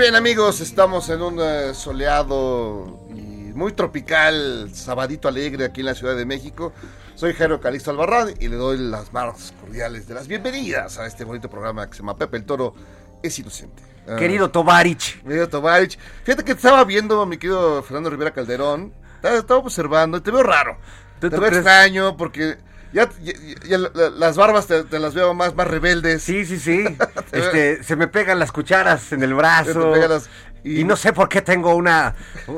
Bien amigos, estamos en un eh, soleado y muy tropical, sabadito alegre aquí en la Ciudad de México. Soy Jairo Calixto Albarrán y le doy las más cordiales de las bienvenidas a este bonito programa que se llama Pepe el Toro es inocente. Ah, Querido Tovarich. Querido Tovarich, fíjate que estaba viendo, mi querido Fernando Rivera Calderón, estaba, estaba observando y te veo raro. ¿Tú- Te veo crees? extraño porque ya, ya- ya la- la- las barbas te, te las veo más, más rebeldes. Sí, sí, sí. Este, se me pegan las cucharas en el brazo. Las- y... no sé por qué tengo una,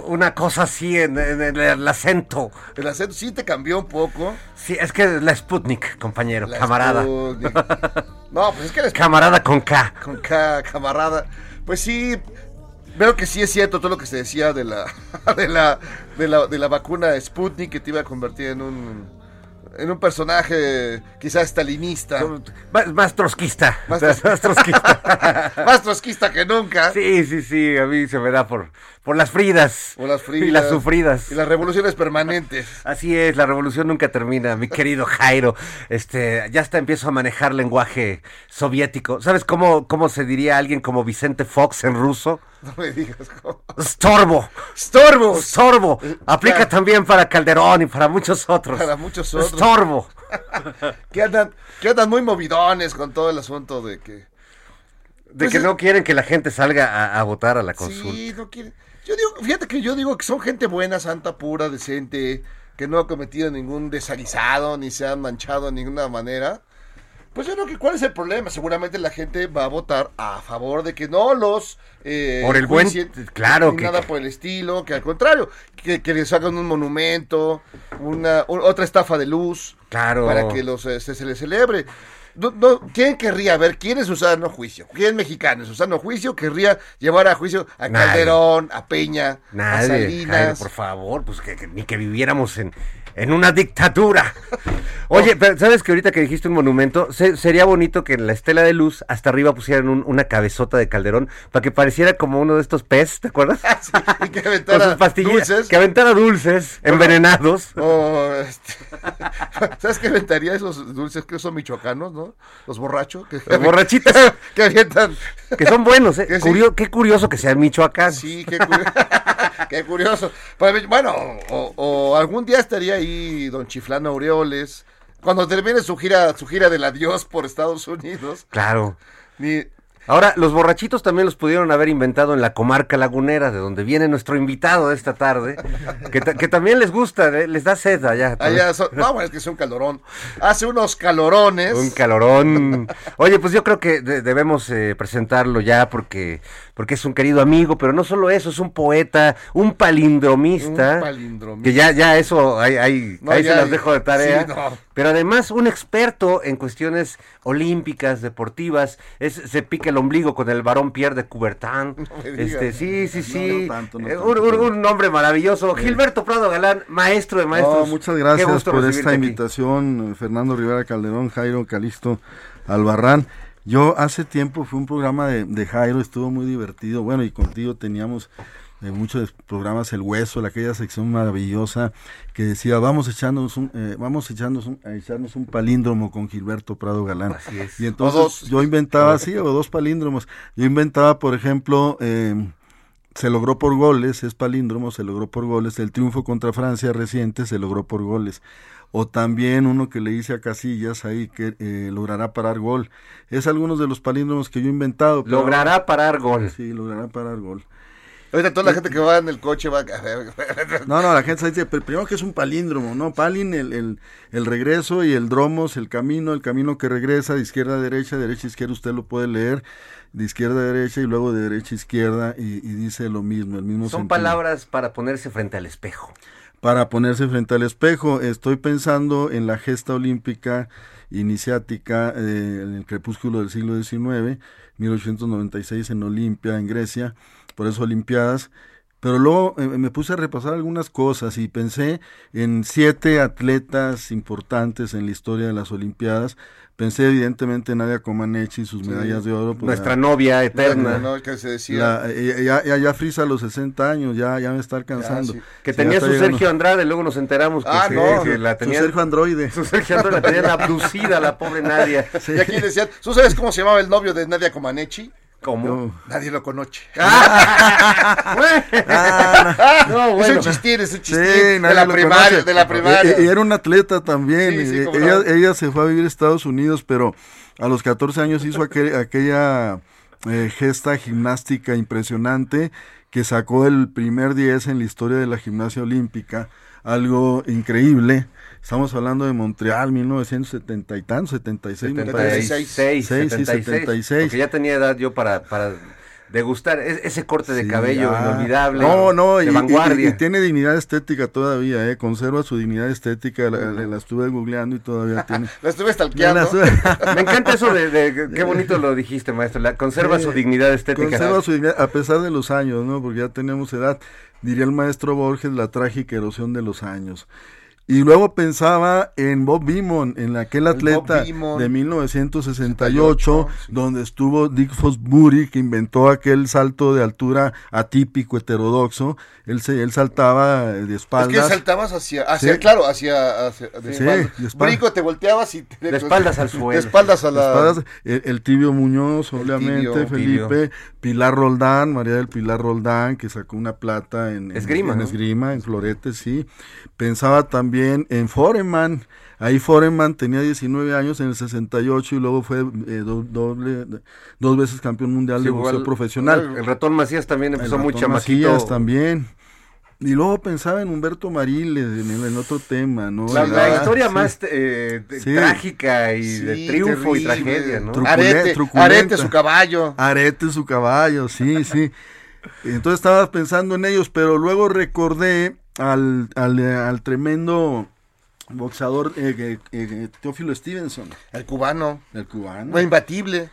una cosa así en, en el, el acento. El acento sí te cambió un poco. Sí, es que la Sputnik, compañero, La camarada. Sputnik. No, pues es que la Sputnik Camarada con K. con K, camarada. Pues sí, veo que sí es cierto todo lo que se decía de la de la de la, de la vacuna Sputnik que te iba a convertir en un en un personaje quizás stalinista, Más, más trotskista. Más Más, tros- trotskista. más trotskista que nunca. sí, sí, sí. A mí se me da por, por las fridas. O las fridas. Y las sufridas. Y las revoluciones permanentes. Así es, la revolución nunca termina, mi querido Jairo. Este, ya hasta empiezo a manejar lenguaje soviético. ¿Sabes cómo, cómo se diría alguien como Vicente Fox en ruso? No me digas cómo. Estorbo. Estorbo. Estorbo. Aplica claro. también para Calderón y para muchos otros. Para muchos otros. Estorbo. Que andan, que andan muy movidones con todo el asunto de que De Pues que es- no quieren que la gente salga a, a votar a la consulta. Sí, no quiere. Yo digo, fíjate que yo digo que son gente buena, santa, pura, decente, que no ha cometido ningún desaguisado, ni se han manchado de ninguna manera. Pues yo creo que cuál es el problema. Seguramente la gente va a votar a favor de que no los eh, Por el buen- claro que- nada por el estilo, que al contrario, que, que les hagan un monumento, una u- otra estafa de luz, Claro. para que los eh, se, se les celebre. No, no, ¿Quién querría ver quién es su sano juicio? ¿Quién mexicano en su sano juicio querría llevar a juicio a Nadie. Calderón, a Peña, a Nadie, Salinas? Jairo, por favor, pues que, que ni que viviéramos en, en una dictadura. Oye, pero ¿sabes que ahorita que dijiste un monumento, se- sería bonito que en la estela de luz hasta arriba pusieran un- una cabezota de Calderón para que pareciera como uno de estos pez, ¿te acuerdas? y que Con aventara sus pastillas, dulces. que aventara dulces envenenados. O, este, ¿Sabes qué aventaría esos dulces que son michoacanos, no? Los borrachos. Que, Los borrachitos. que avientan. Que son buenos, ¿eh? Sí. Qué curioso que sea Michoacán. Sí, qué, curio- qué curioso. Pues, bueno, o, o algún día estaría ahí don Chiflano Aureoles. Cuando termine su gira, su gira del adiós por Estados Unidos. Claro. Ni, Ahora, los borrachitos también los pudieron haber inventado en la comarca lagunera, de donde viene nuestro invitado de esta tarde, que, ta- que también les gusta, ¿eh? les da sed allá. allá son- no, bueno, es que es un calorón. Hace unos calorones. Un calorón. Oye, pues yo creo que de- debemos eh, presentarlo ya porque, porque es un querido amigo, pero no solo eso, es un poeta, un palindromista. Un palindromista. Que ya, ya eso, ahí, ahí, No, ahí ya, se las dejo de tarea. Sí, no. Pero además un experto en cuestiones olímpicas, deportivas, es, se pica el ombligo con el varón Pierre de Coubertin. este, sí, sí, sí. no tanto, no tanto, un, un- pero- un nombre maravilloso. Gilberto Prado Galán, maestro de maestros. Muchas gracias por esta invitación, Fernando Rivera Calderón, Jairo Calixto Albarrán. Yo hace tiempo fui a un programa de, de Jairo, estuvo muy divertido. Bueno, y contigo teníamos eh, muchos programas, El Hueso, la- aquella sección maravillosa que decía, vamos echándonos un, eh, vamos echarnos un, a echarnos un palíndromo con Gilberto Prado Galán. Así es. Y entonces dos. yo inventaba, sí, o dos palíndromos. Yo inventaba, por ejemplo, eh, se logró por goles, es palíndromo, se logró por goles. El triunfo contra Francia reciente se logró por goles. O también uno que le hice a Casillas ahí que eh, logrará parar gol. Es algunos de los palíndromos que yo he inventado. pero- Logrará parar gol. Sí, logrará parar gol. Ahorita toda la gente que va en el coche va a... No, no, la gente se dice, pero primero que es un palíndromo, ¿no? Palin, el, el, el regreso y el dromos, el camino, el camino que regresa de izquierda a derecha, derecha a izquierda, usted lo puede leer, de izquierda a derecha y luego de derecha a izquierda y, y dice lo mismo, el mismo Son sentido. palabras para ponerse frente al espejo. Para ponerse frente al espejo, estoy pensando en la gesta olímpica iniciática eh, en el crepúsculo del siglo XIX, 1896 en Olimpia, en Grecia, por eso Olimpiadas. Pero luego eh, me puse a repasar algunas cosas y pensé en siete atletas importantes en la historia de las Olimpiadas. Pensé evidentemente en Nadia Comaneci, sus medallas de oro. pues, Nuestra la- novia eterna. No, que se decía... la- ya, ya, ya frisa a los 60 años, ya, ya me está alcanzando. sí. Que Sí, tenía su llegando. Sergio Andrade, luego nos enteramos que, Ah, se- no, que la Su tenía. Sergio Androide. Su Sergio Andrade la tenían abducida, la pobre Nadia. Y aquí decían, ¿tú sabes cómo se llamaba el novio de Nadia Comaneci? ¿Cómo? No. Nadie lo conoce. No, Es bueno. un chistín, es un Sí, chistín. de la primaria, de la primaria. Y, y era un atleta también. Sí, sí, y- cómo ella, no. ella se fue a vivir a Estados Unidos, pero a los 14 años hizo aquel- aquella eh, gesta gimnástica impresionante que sacó el primer 10 en la historia de la gimnasia olímpica. Algo increíble. Estamos hablando de Montreal, 1970 y tantos, 76, me parece. 76, Sí, sí, 76, 76. Porque ya tenía edad yo para, para degustar es- ese corte de Sí, cabello ah. inolvidable. No, no, de y, y- vanguardia. y tiene dignidad estética todavía, ¿eh? Conserva su dignidad estética, la, la- la estuve googleando y todavía tiene. La estuve stalkeando. Me encanta eso de, de- qué bonito lo dijiste, maestro. La, conserva Sí, su dignidad estética. Conserva su dignidad, a pesar de los años, ¿no? Porque ya tenemos edad. Diría el maestro Borges, la trágica erosión de los años. Y luego pensaba en Bob Beamon, en aquel atleta Beamon. de 1968, sí. donde estuvo Dick Fosbury, que inventó aquel salto de altura atípico, heterodoxo. Él, se, él saltaba de Es que espaldas. saltabas hacia, hacia Sí. claro, hacia, hacia de Sí, espalda. de espalda. Brinco, te volteabas y te, De espaldas al De suelo. espaldas a De la espaldas, el, el tibio Muñoz, obviamente, Tibio. Felipe, Pilar Roldán, María del Pilar Roldán, que sacó una plata en, en- Esgrima, en, ¿no? esgrima, en floretes, sí. Pensaba también en Foreman, ahí Foreman tenía 19 años en el 68 y luego fue eh, do- doble, dos veces campeón mundial Sí, de igual, boxeo profesional. El ratón Macías también El empezó muy ratón. Macías también. Y luego pensaba en Humberto Mariles, en, el- en otro tema, ¿no? La, En la la- historia sí. más eh, Sí. trágica y Sí, de triunfo y tragedia, ¿no? Tru- Arete, truculenta. arete su caballo. Arete su caballo, sí, sí. Entonces estaba pensando en ellos, pero luego recordé al, al, eh, al tremendo boxeador eh, eh, eh, Teófilo Stevenson, El cubano. el cubano, No, imbatible.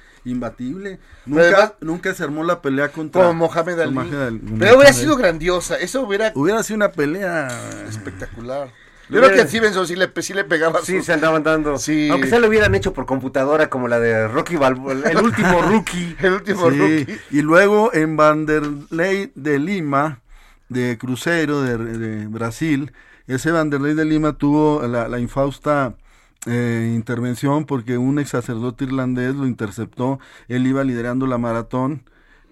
Nunca, además- nunca se armó la pelea contra Con Mohamed Ali. Mohamed Ali. Pero hubiera sido grandiosa. Eso hubiera Hubiera sido una pelea espectacular. Yo creo que a Stevenson sí le, sí le pegaba Sí, su- se andaban dando. Sí. Aunque se lo hubieran hecho por computadora como la de Rocky Balboa, el último rookie. el último Sí, rookie. Y luego en Vanderlei de Lima, de Cruzeiro, de, de Brasil, ese Vanderlei de Lima tuvo la, la infausta eh, intervención porque un ex sacerdote irlandés lo interceptó, él iba liderando la maratón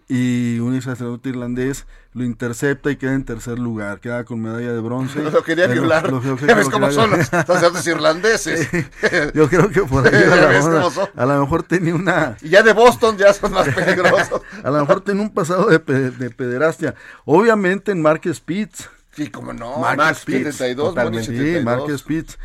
y un sacerdote irlandés lo intercepta y queda en tercer lugar, queda con medalla de bronce. Lo quería violar. lo- ves cómo son los sacerdotes irlandeses. Yo creo que por ahí a lo, mejor, cómo son. a lo mejor tenía una Y ya de Boston ya son más peligrosos. a lo mejor tenía un pasado de, pe- de pederastia. Obviamente en Marques Spitz. Sí, como no. Mark Mark Spitz, 72, Moni totalmente. Sí, 72. Marques Spitz.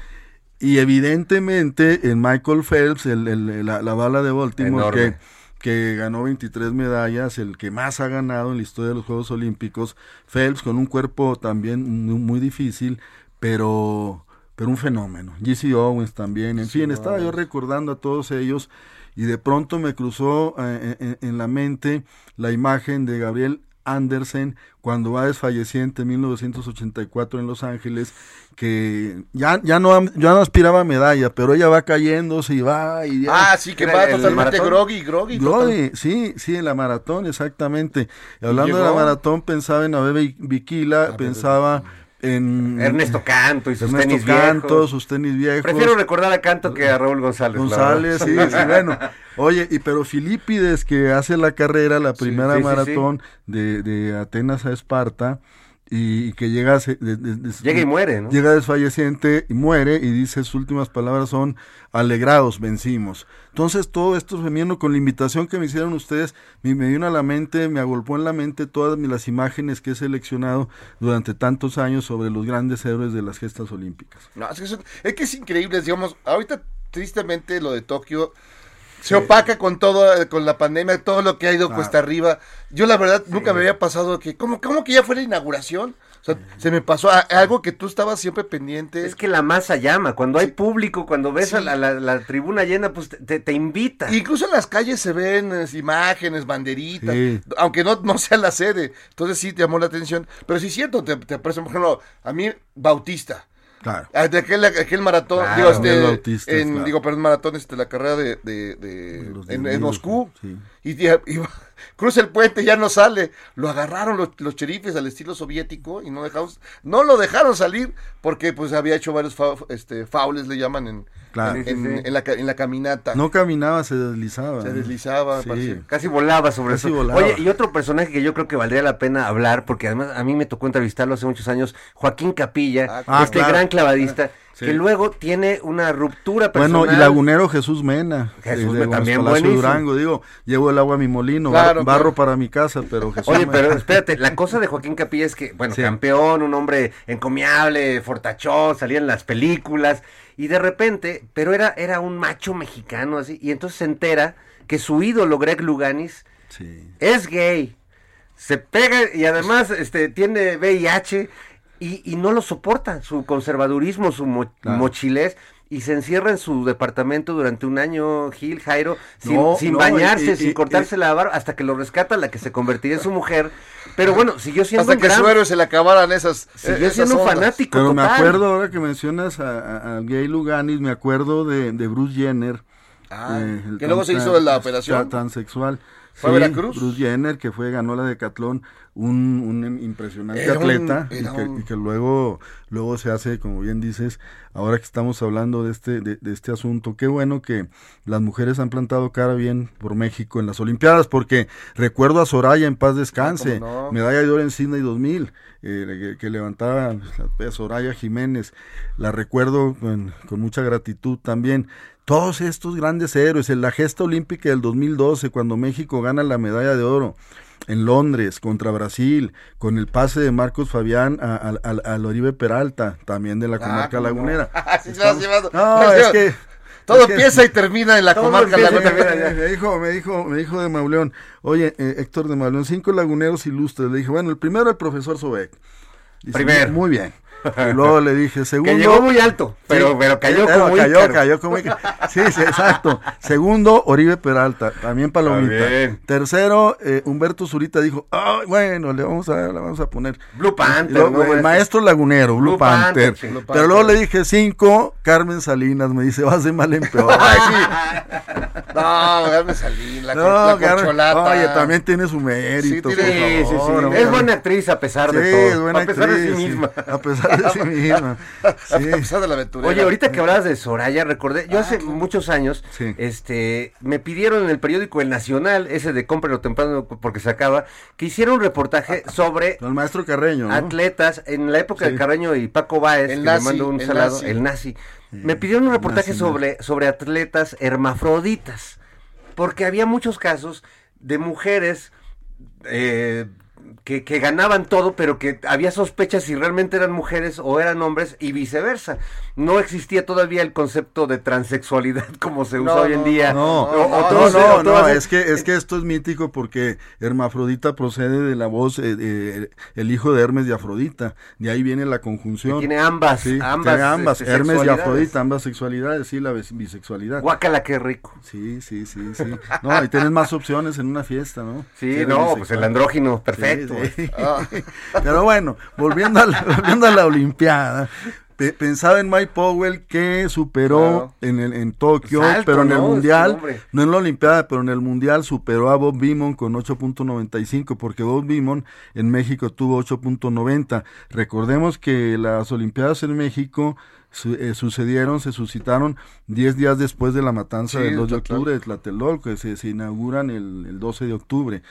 Y evidentemente en Michael Phelps, el, el- la, la bala de Baltimore, Enorme. que, que ganó 23 medallas, el que más ha ganado en la historia de los Juegos Olímpicos. Phelps con un cuerpo también muy, muy difícil, pero, pero un fenómeno. GC Owens también. En fin, estaba yo recordando a todos ellos y de pronto me cruzó eh, en, en la mente la imagen de Gabriel Andersen cuando va desfalleciente en 1984 en Los Ángeles que ya, ya no ya no aspiraba a medalla pero ella va cayéndose y va y ya- Ah, sí, que va el totalmente groggy, groggy. total- Glory, sí, sí, en la maratón, exactamente. Y hablando de la maratón, pensaba en Abebe Bikila, pensaba en Ernesto Canto y sus Ernesto tenis Canto, viejos. sus tenis viejos. Prefiero recordar a Canto que a Raúl González. González, sí, bueno. Oye, y pero Filipides que hace la carrera, la primera sí, sí, maratón De, de Atenas a Esparta y, que llega, a se- de- de- de- Llega y muere, ¿no? Llega desfalleciente y muere y dice sus últimas palabras son alegrados, vencimos. Entonces todo esto veniendo con la invitación que me hicieron ustedes, me, me vino a la mente, me agolpó en la mente todas las imágenes que he seleccionado durante tantos años sobre los grandes héroes de las gestas olímpicas. No, es que, es, es que es increíble, digamos, ahorita tristemente lo de Tokio se opaca con todo, con la pandemia, todo lo que ha ido Claro. cuesta arriba. Yo la verdad nunca me había pasado que, ¿cómo, cómo que ya fue la inauguración? O sea, se me pasó a- algo que tú estabas siempre pendiente. Es que la masa llama. Cuando hay público, cuando ves a la, la- la tribuna llena, pues te, te- invita. Incluso en las calles se ven eh, imágenes, banderitas, Sí. aunque no, no sea la sede. Entonces sí te llamó la atención. Pero sí es cierto, te, te parece, por ejemplo, a mí, Bautista. Claro. Ah, De aquel, aquel maratón, Claro, digo, este, en, claro. digo, perdón, maratón, este, la carrera de, de, de- Los en, Moscú, sí. Y, y- y cruza el puente, ya no sale, lo agarraron los, los cherifes al estilo soviético y no dejaron, no lo dejaron salir porque pues había hecho varios fa- este, faules, le llaman en, Claro. en, Sí, sí, en- sí. en la, en la caminata, No caminaba, se deslizaba. se deslizaba. Casi volaba sobre Casi eso. volaba. Oye, y otro personaje que yo creo que valdría la pena hablar, porque además a mí me tocó entrevistarlo hace muchos años, Joaquín Capilla, Ah, este claro. gran clavadista, Sí. que luego tiene una ruptura personal. Bueno, y lagunero Jesús Mena, Jesús eh, Mena, también buenísimo. Durango, digo, llevo el agua a mi molino, Claro, barro claro. para mi casa, pero Jesús Oye, Mena- pero espérate, la cosa de Joaquín Capilla es que, bueno, Sí. campeón, un hombre encomiable, fortachón, salía en las películas, y de repente, pero era, era un macho mexicano así, y entonces se entera que su ídolo Greg Luganis Sí. es gay, se pega y además este tiene VIH y, y no lo soporta, su conservadurismo, su mo- Claro. mochilez. Y se encierra en su departamento durante un año, Gil, Jairo, sin, No, sin no, bañarse, sin y- cortarse la barba, hasta que lo rescata la que se convertiría en su mujer. Pero bueno, siguió siendo Hasta un que gran- su héroe se le acabaran esas, siguió esas siendo un fanático Pero me acuerdo, ahora que mencionas a, a- a Gay Luganis, me acuerdo de, de Bruce Jenner. Ah, eh, que luego se hizo la operación. Transexual. ¿Fue a Veracruz? Bruce Jenner, que fue, ganó la Decatlón, un, un impresionante Era un- atleta, y, que, un- y que luego, luego se hace, como bien dices, ahora que estamos hablando de este, de, de este asunto, qué bueno que las mujeres han plantado cara bien por México en las Olimpiadas, porque recuerdo a Soraya en paz descanse, Ah, no. medalla de oro en Sydney 2000, eh, que, que levantaba la- Soraya Jiménez, la recuerdo con, con mucha gratitud también. Todos estos grandes héroes, en la gesta olímpica del 2012, cuando México gana la medalla de oro en Londres contra Brasil, con el pase de Marcos Fabián a- a- a- al Oribe Peralta, también de la comarca cómo no. lagunera. No, Pues, es que... Todo empieza y termina en la comarca lagunera. me dijo, me dijo, me dijo de Mauleón, oye, eh, Héctor de Mauleón, cinco laguneros ilustres. Le dije, bueno, el primero el profesor Sobek. Primero. Muy bien. Y luego le dije, segundo. Que llegó muy alto, pero, Sí, pero cayó pero como cayó, cayó como. Sí, sí, exacto. Segundo, Oribe Peralta, también palomita. Tercero, eh, Humberto Zurita dijo, "Ay, bueno, le vamos a, le vamos a poner. Blue Panther, Y luego, ¿no? el maestro lagunero, Blue, Blue Panther. Panther, sí. Blue Pero luego le dije cinco, Carmen Salinas, me dice, vas de mal en peor. Ay, sí. No, Carmen Salín, la, No, la corcholata. Oye, también tiene su mérito. Sí, por tiene- Sí, sí, sí. favor, Es buena actriz a pesar de todo. es buena a pesar de actriz, sí sí. misma. A pesar sí misma. Sí. Oye, ahorita que hablabas de Soraya, recordé, yo hace muchos años, Sí. este, me pidieron en el periódico El Nacional, ese de cómpralo temprano porque se acaba, que hiciera un reportaje sobre Con el maestro Carreño, ¿no? atletas en la época de. Carreño y Paco Báez, El que nazi, le mando un el salado, nazi. el nazi. Me pidieron un reportaje nazi, sobre, sobre atletas hermafroditas, porque había muchos casos de mujeres eh, que, que ganaban todo, pero que había sospechas si realmente eran mujeres o eran hombres y viceversa. No existía todavía el concepto de transexualidad como se usa No, hoy en día. No, O- o no, no, no, es que, es que esto es mítico porque Hermafrodita procede de la voz, eh, eh, el hijo de Hermes y Afrodita, de ahí viene la conjunción. que tiene ambas, Sí, ambas, tiene ambas, este, Hermes y. Afrodita, ambas sexualidades, sí, la bis- bisexualidad. Guácala, qué rico. Sí, sí, sí, sí. No, y tienes más opciones en una fiesta, ¿no? Sí, no, bisexual. pues el andrógino, perfecto. Sí, sí. Pero bueno, volviendo a la, volviendo a la Olimpiada. pe- Pensaba en Mike Powell que superó Claro. en, el, en Tokio, pero en el ¿no? Mundial, no en la Olimpiada, pero en el Mundial superó a Bob Beamon con 8.95, porque Bob Beamon en México tuvo 8.90. Recordemos que las Olimpiadas en México su- eh, sucedieron, se suscitaron 10 días después de la matanza Sí, del 2 de octubre de Tlatelolco, que se, se inauguran el, el 12 de octubre,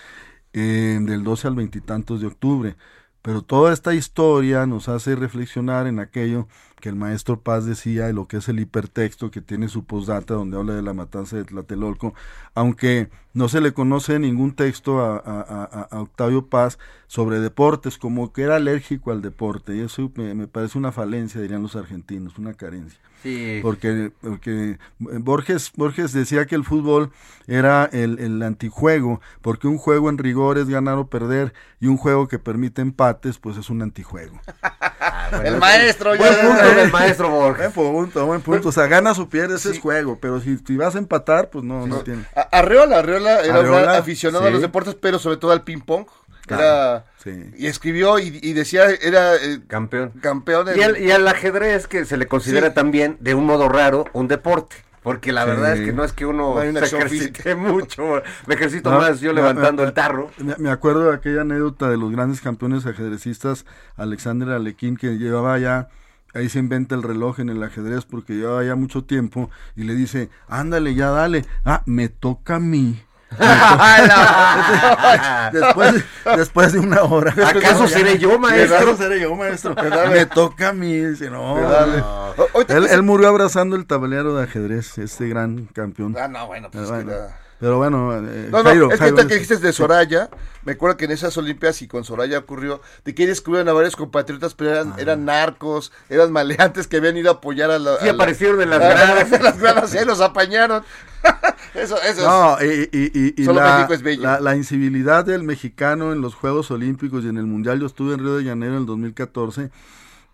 eh, del 12 al veintitantos de octubre. Pero toda esta historia nos hace reflexionar en aquello que el maestro Paz decía de lo que es el hipertexto que tiene su postdata donde habla de la matanza de Tlatelolco, aunque no se le conoce ningún texto a, a- a- a Octavio Paz sobre deportes, como que era alérgico al deporte, y eso me, me parece una falencia, dirían los argentinos, una carencia. Sí. Porque, porque Borges, Borges decía que el fútbol era el, el antijuego, porque un juego en rigor es ganar o perder, y un juego que permite empates, pues es un antijuego. El maestro, Buen ya. Punto del maestro Borges. Buen punto, buen punto. O sea, ganas o pierdes es juego, pero si, si vas a empatar, pues no, no tiene. A- Arreola, Arreola era un Arreola, aficionado a sí. los deportes, pero sobre todo al ping pong. Claro, Era sí. y escribió y, y decía era eh, Campeón. campeón en- Y al, y al ajedrez que se le considera Sí. también, de un modo raro, un deporte. Porque la Sí. verdad es que no es que uno No se ejercite mucho. Me ejercito No, más yo no, levantando no, el tarro. Me, me acuerdo de aquella anécdota de los grandes campeones ajedrecistas, Alexander Alekhine, que llevaba ya, ahí se inventa el reloj en el ajedrez porque llevaba ya mucho tiempo, y le dice, ándale, ya dale, ah, me toca a mí. después, después de una hora. ¿Acaso seré yo, maestro? ¿Acaso seré yo, maestro? Me toca a mí. Dice, no. Él, murió abrazando el tablero de ajedrez, este gran campeón. Ah, no, bueno, pues que bueno, la- pero bueno, eh, No, no, Jairo, es que Jairo, que dijiste de Soraya, me acuerdo que en esas Olimpiadas y con Soraya ocurrió de que descubrieron a varios compatriotas, pero eran, eran narcos, eran maleantes que habían ido a apoyar a la. Sí, a la- aparecieron en las gradas. en las gradas, y ahí los apañaron. eso, eso No, y, y- y- y Solo la, México es bello. la- la incivilidad del mexicano en los Juegos Olímpicos y en el Mundial, yo estuve en Río de Janeiro en el 2014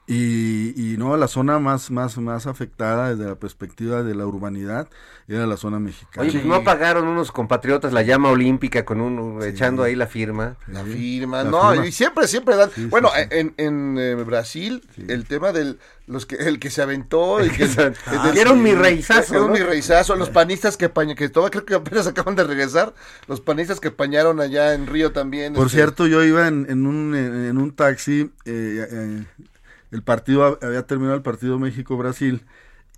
y, y no, la zona más, más, más afectada desde la perspectiva de la urbanidad era la zona mexicana. Oye, pues no apagaron unos compatriotas la llama olímpica con un echando ahí la firma. La firma, La no, firma. y siempre, siempre dan. Sí, bueno, sí. en, en eh, Brasil, el tema del los que el que se aventó y que, que se- del- dieron mi reizazo, dieron ¿no? mi reizazo, los panistas que apañaron, que todavía creo que apenas acaban de regresar, los panistas que apañaron allá en Río también. Por este, cierto, yo iba en, en un, en un taxi, eh, eh, el partido, había terminado el partido México-Brasil,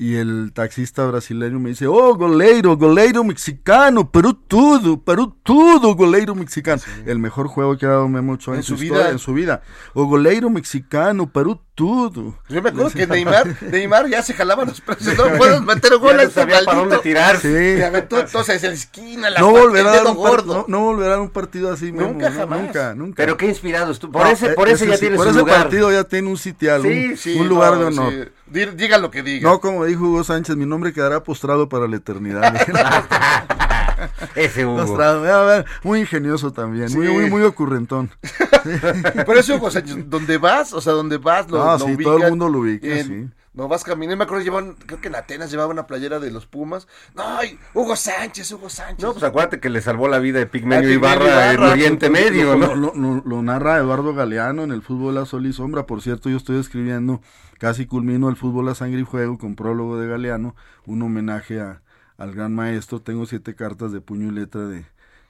y el taxista brasileño me dice, oh, goleiro, goleiro mexicano, Perú todo, Perú todo, goleiro mexicano. El mejor juego que ha dado Memo Ochoa en, En su, vida. en su vida. O goleiro mexicano, Perú todo. Yo me acuerdo que Neymar, Neymar ya se jalaba los brazos, no puedes meter Ya gol a no este sabía para dónde tirar. Sí. Se aventó entonces en la esquina, la No volverá, a un gordo. no, no volverá a un partido así, Memo, Nunca, no, jamás. Nunca, nunca. Pero qué inspirado estuvo. Por No, ese, eh, por ese ya sí, tiene por su ese lugar. partido ya tiene un sitial, Sí, un, Sí, un lugar no, de honor. sí. Di- Diga lo que diga. No, como dijo Hugo Sánchez, mi nombre quedará postrado para la eternidad. Ese Hugo. Postrado, muy ingenioso también, muy, Sí. muy, muy ocurrentón. Por eso, Hugo Sánchez, donde vas, o sea, donde vas, lo, No, lo sí, ubican. todo el mundo lo ubica, En- sí. No vas caminando, me acuerdo, llevaban, creo que en Atenas llevaba una playera de los Pumas. No, y Hugo Sánchez, Hugo Sánchez. No, pues acuérdate que le salvó la vida de Pigmenio Pigmenio Ibarra en Ibarra, Oriente Medio, lo, ¿no? lo- lo- lo narra Eduardo Galeano en el fútbol a sol y sombra. Por cierto, yo estoy escribiendo, casi culmino el fútbol a sangre y fuego con prólogo de Galeano, un homenaje a, al gran maestro. Tengo siete cartas de puño y letra de,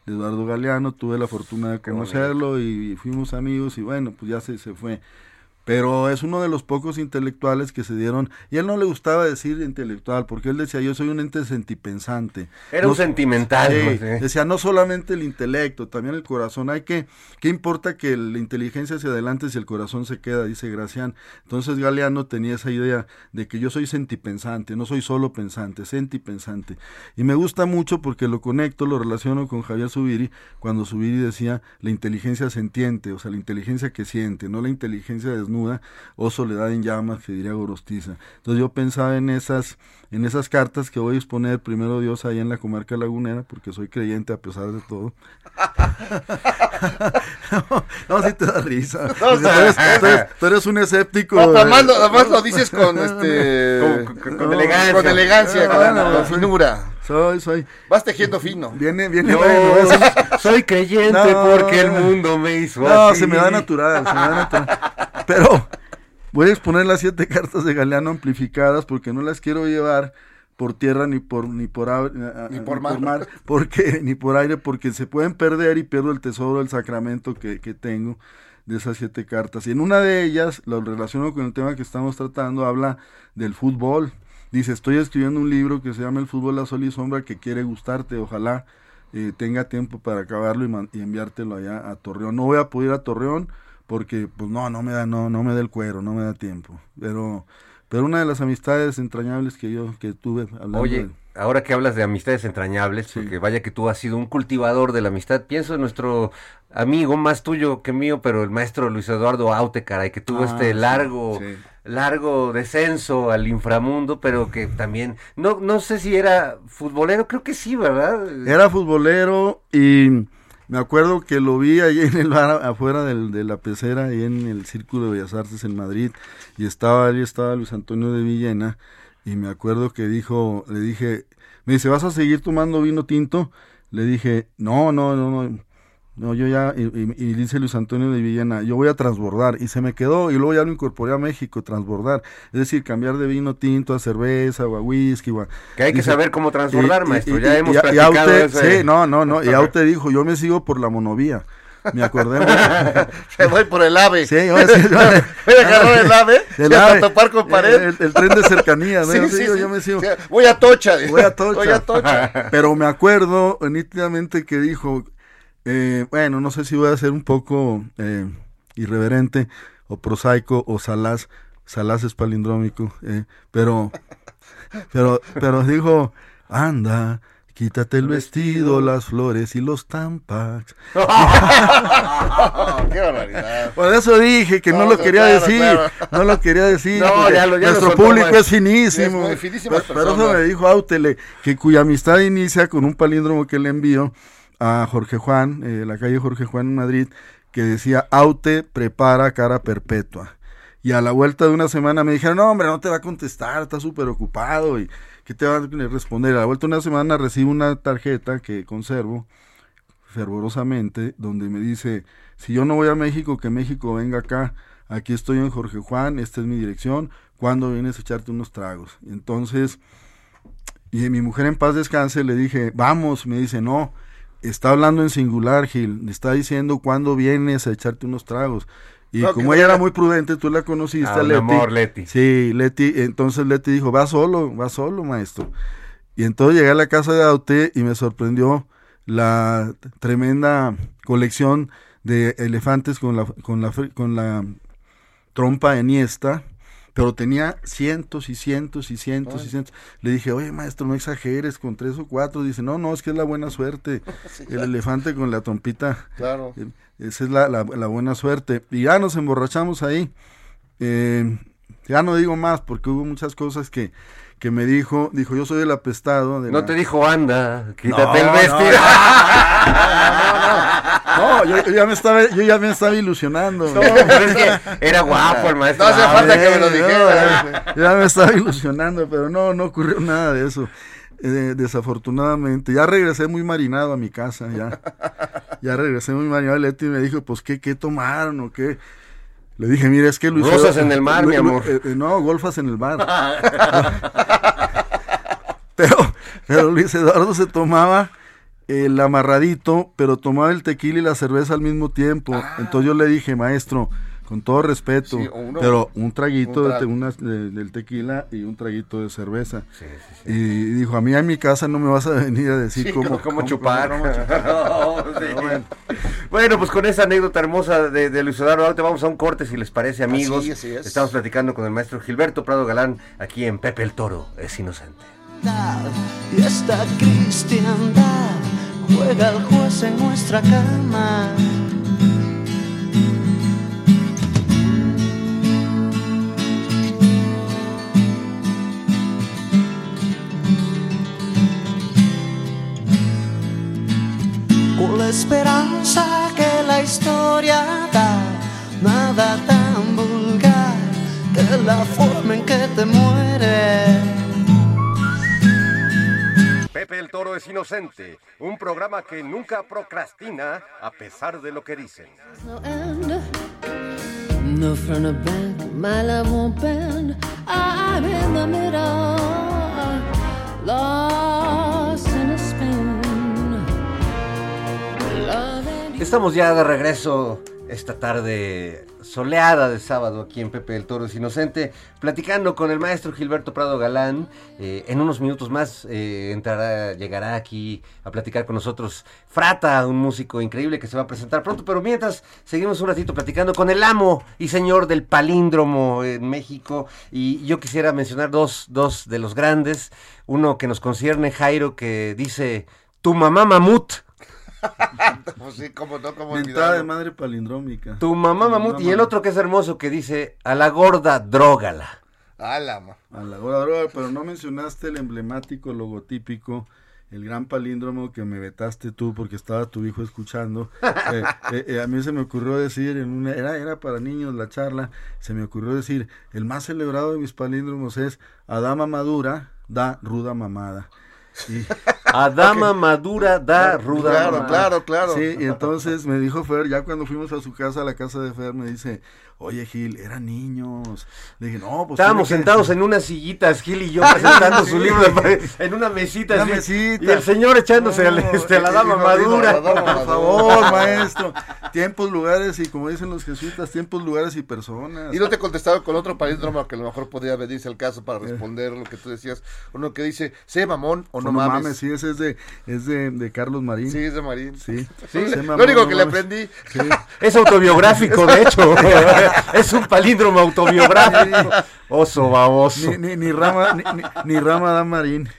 de Eduardo Galeano, tuve la fortuna de conocerlo y, fuimos amigos y bueno, pues ya se, se fue pero es uno de los pocos intelectuales que se dieron, y a él no le gustaba decir intelectual, porque él decía, yo soy un ente sentipensante. Era un sentimental. Decía, no solamente el intelecto, también el corazón. Hay que, ¿qué importa que la inteligencia se adelante si el corazón se queda? Dice Gracián. Entonces Galeano tenía esa idea de que yo soy sentipensante, no soy solo pensante, sentipensante. Y me gusta mucho porque lo conecto, lo relaciono con Javier Subiri, cuando Subiri decía la inteligencia sentiente, o sea, la inteligencia que siente, no la inteligencia desnuda o Soledad en llamas, que diría Gorostiza. Entonces yo pensaba en esas, en esas cartas que voy a exponer primero Dios ahí en la comarca lagunera, porque soy creyente a pesar de todo. no, si te da risa. tú, eres, un escéptico. No, además, lo dices con este con, elegancia, con, elegancia, con, finura. Soy, soy. Vas tejiendo fino. Viene, viene bueno. Soy creyente porque el mundo me hizo No, se me da natural, se me da natural. Pero voy a exponer las siete cartas de Galeano amplificadas porque no las quiero llevar por tierra ni por ni por ni, por, mar. porque ni por aire porque se pueden perder y pierdo el tesoro del sacramento que, que tengo de esas siete cartas y en una de ellas lo relaciono con el tema que estamos tratando habla del fútbol dice estoy escribiendo un libro que se llama el fútbol la sol y sombra que quiere gustarte ojalá eh, tenga tiempo para acabarlo y, y enviártelo allá a Torreón no voy a poder ir a Torreón porque pues no, no me da, no, no me da el cuero, no me da tiempo. Pero, pero una de las amistades entrañables que yo que tuve hablando Oye, ahora que hablas de amistades entrañables, porque vaya que tú has sido un cultivador de la amistad, pienso en nuestro amigo más tuyo que mío, pero el maestro Luis Eduardo Aute, caray, que tuvo este ah, largo, largo descenso al inframundo, pero que también, no, no sé si era futbolero, creo que sí, ¿verdad? Era futbolero y me acuerdo que lo vi ahí en el bar afuera de la pecera, ahí en el Círculo de Bellas Artes en Madrid, y estaba ahí estaba Luis Antonio de Villena, y me acuerdo que dijo, le dije, me dice, ¿vas a seguir tomando vino tinto? Le dije, no, no, no, no, no, yo ya, y, dice Luis Antonio de Villena, yo voy a transbordar, y se me quedó, y luego ya lo incorporé a México, transbordar, es decir, cambiar de vino tinto a cerveza o a whisky. que hay que saber cómo transbordar, maestro, ya hemos platicado eso. Sí, no, no, no, y Aute dijo, yo me sigo por la monovía. Me acordé. Se voy por el ave. Sí, voy a, decir, voy a agarrar el ave. El ave. topar con pared. El, tren de cercanía. ¿no? Sí, sí, yo, me sigo. voy a Tocha. Voy a Tocha. Voy a Tocha. Pero me acuerdo nítidamente que dijo, eh, bueno, no sé si voy a ser un poco eh, irreverente o prosaico o salaz. Salaz es palindrómico, eh, pero, pero, pero dijo, anda, Quítate el vestido, las flores y los tampax. ¡Qué barbaridad! Por eso dije que no, lo quería decir. No lo quería decir. nuestro público es finísimo. Es pero, pero, eso me dijo Autele, que cuya amistad inicia con un palíndromo que le envió a Jorge Juan, eh, la calle Jorge Juan en Madrid, que decía, Aute prepara cara perpetua. Y a la vuelta de una semana me dijeron, no, hombre, no te va a contestar, está súper ocupado. ¿Y qué te va a responder? A la vuelta de una semana recibo una tarjeta que conservo fervorosamente, donde me dice, si yo no voy a México, que México venga acá. Aquí estoy en Jorge Juan, esta es mi dirección. ¿Cuándo vienes a echarte unos tragos? Entonces, y mi mujer en paz descanse, le dije, vamos, me dice, no, está hablando en singular, Gil, está diciendo cuándo vienes a echarte unos tragos. Y como ella era muy prudente, tú la conociste, ah, Leti. amor, Leti. Sí, Leti, entonces Leti dijo, va solo, va solo, maestro. Y entonces llegué a la casa de Aute y me sorprendió la tremenda colección de elefantes con la, con la, con la trompa eniesta pero tenía cientos y cientos y cientos y cientos. Le dije, oye maestro, no exageres con tres o cuatro. Dice, no, no, es que es la buena suerte. el elefante con la trompita. Claro. Eh, esa es la, la, buena suerte. Y ya nos emborrachamos ahí. Eh, ya no digo más porque hubo muchas cosas que, que me dijo, dijo, yo soy el apestado. no te dijo, anda, quítate el vestido. No, yo, ya me estaba, yo ya me estaba ilusionando. No, pero es que era guapo el maestro. No hace falta que me lo dijera. ya me estaba ilusionando, pero no, no ocurrió nada de eso. Eh, desafortunadamente, ya regresé muy marinado a mi casa, ya. Ya regresé muy marinado. Leti me dijo, pues, ¿qué, qué tomaron o qué? Le dije, mira, es que Luis... Rosas en el mar, mi amor. Eh, eh, no, golfas en el mar. pero, Pero Luis Eduardo se tomaba el amarradito, pero tomaba el tequila y la cerveza al mismo tiempo. Entonces yo le dije, maestro, con todo respeto, Sí, uno- pero un traguito un de de- del tequila y un traguito de cerveza. Y dijo, a mí en mi casa no me vas a venir a decir Sí, cómo, ¿Cómo chupar? cómo chupar". No, sí. Bueno, pues con esa anécdota hermosa de, de Luis Eduardo, ahorita vamos a un corte si les parece, amigos. Así es, así es. Estamos platicando con el maestro Gilberto Prado Galán aquí en Pepe el Toro, es inocente. Y esta cristiandad juega al juez en nuestra cama. Con la esperanza que la historia da, nada tan vulgar que la forma en que te mueres. Pepe el Toro es inocente, un programa que nunca procrastina a pesar de lo que dicen. no end. No front or back, my love won't bend. I'm in the middle, lost in a spin. Love and Estamos ya de regreso esta tarde soleada de sábado aquí en Pepe el Toro es Inocente, platicando con el maestro Gilberto Prado Galán. Eh, en unos minutos más eh, entrará, llegará aquí a platicar con nosotros Frata, un músico increíble que se va a presentar pronto. Pero mientras seguimos un ratito platicando con el amo y señor del palíndromo en México. Y yo quisiera mencionar dos, dos de los grandes. Uno que nos concierne, Jairo, que dice, tu mamá mamut. Pues sí, cómo no, cómo Mentada de madre palindrómica. Tu mamá mamut y el otro que es hermoso que dice a la gorda drógala. Ah, la ma- A la hora droga, pero no mencionaste el emblemático, logotípico, el gran palíndromo que me vetaste tú porque estaba tu hijo escuchando. Eh, eh, eh, a mí se me ocurrió decir, en una, era, era para niños la charla, se me ocurrió decir, el más celebrado de mis palíndromos es Adama Madura, da ruda mamada. Y, A dama madura da ruda. Claro, claro, claro. Sí, y entonces me dijo Fer, ya cuando fuimos a su casa, a la casa de Fer, me dice, oye Gil, eran niños. Le dije, no, pues... Estábamos que- sentados en unas sillitas, Gil y yo presentando su libro de en una mesita, Una así, mesita. y el señor echándose al- No, este, a la dama y- madura. dijo, la dama Por favor, maestro. Tiempos, lugares y como dicen los jesuitas, tiempos, lugares y personas. Y no te contestaron con otro palíndromo que a lo mejor podría venirse al caso para responder lo que tú decías. Uno que dice, sé mamón o no, mames. sí, ese es de, es de, de Carlos Marín. Sí, es de Marín. Sí. Sí, Sé lo mamón, único no que le mames. aprendí. Sí. Es autobiográfico, de hecho. es un palíndromo autobiográfico. Oso baboso. Ni, ni, ni rama, ni, ni- ni rama da Marín.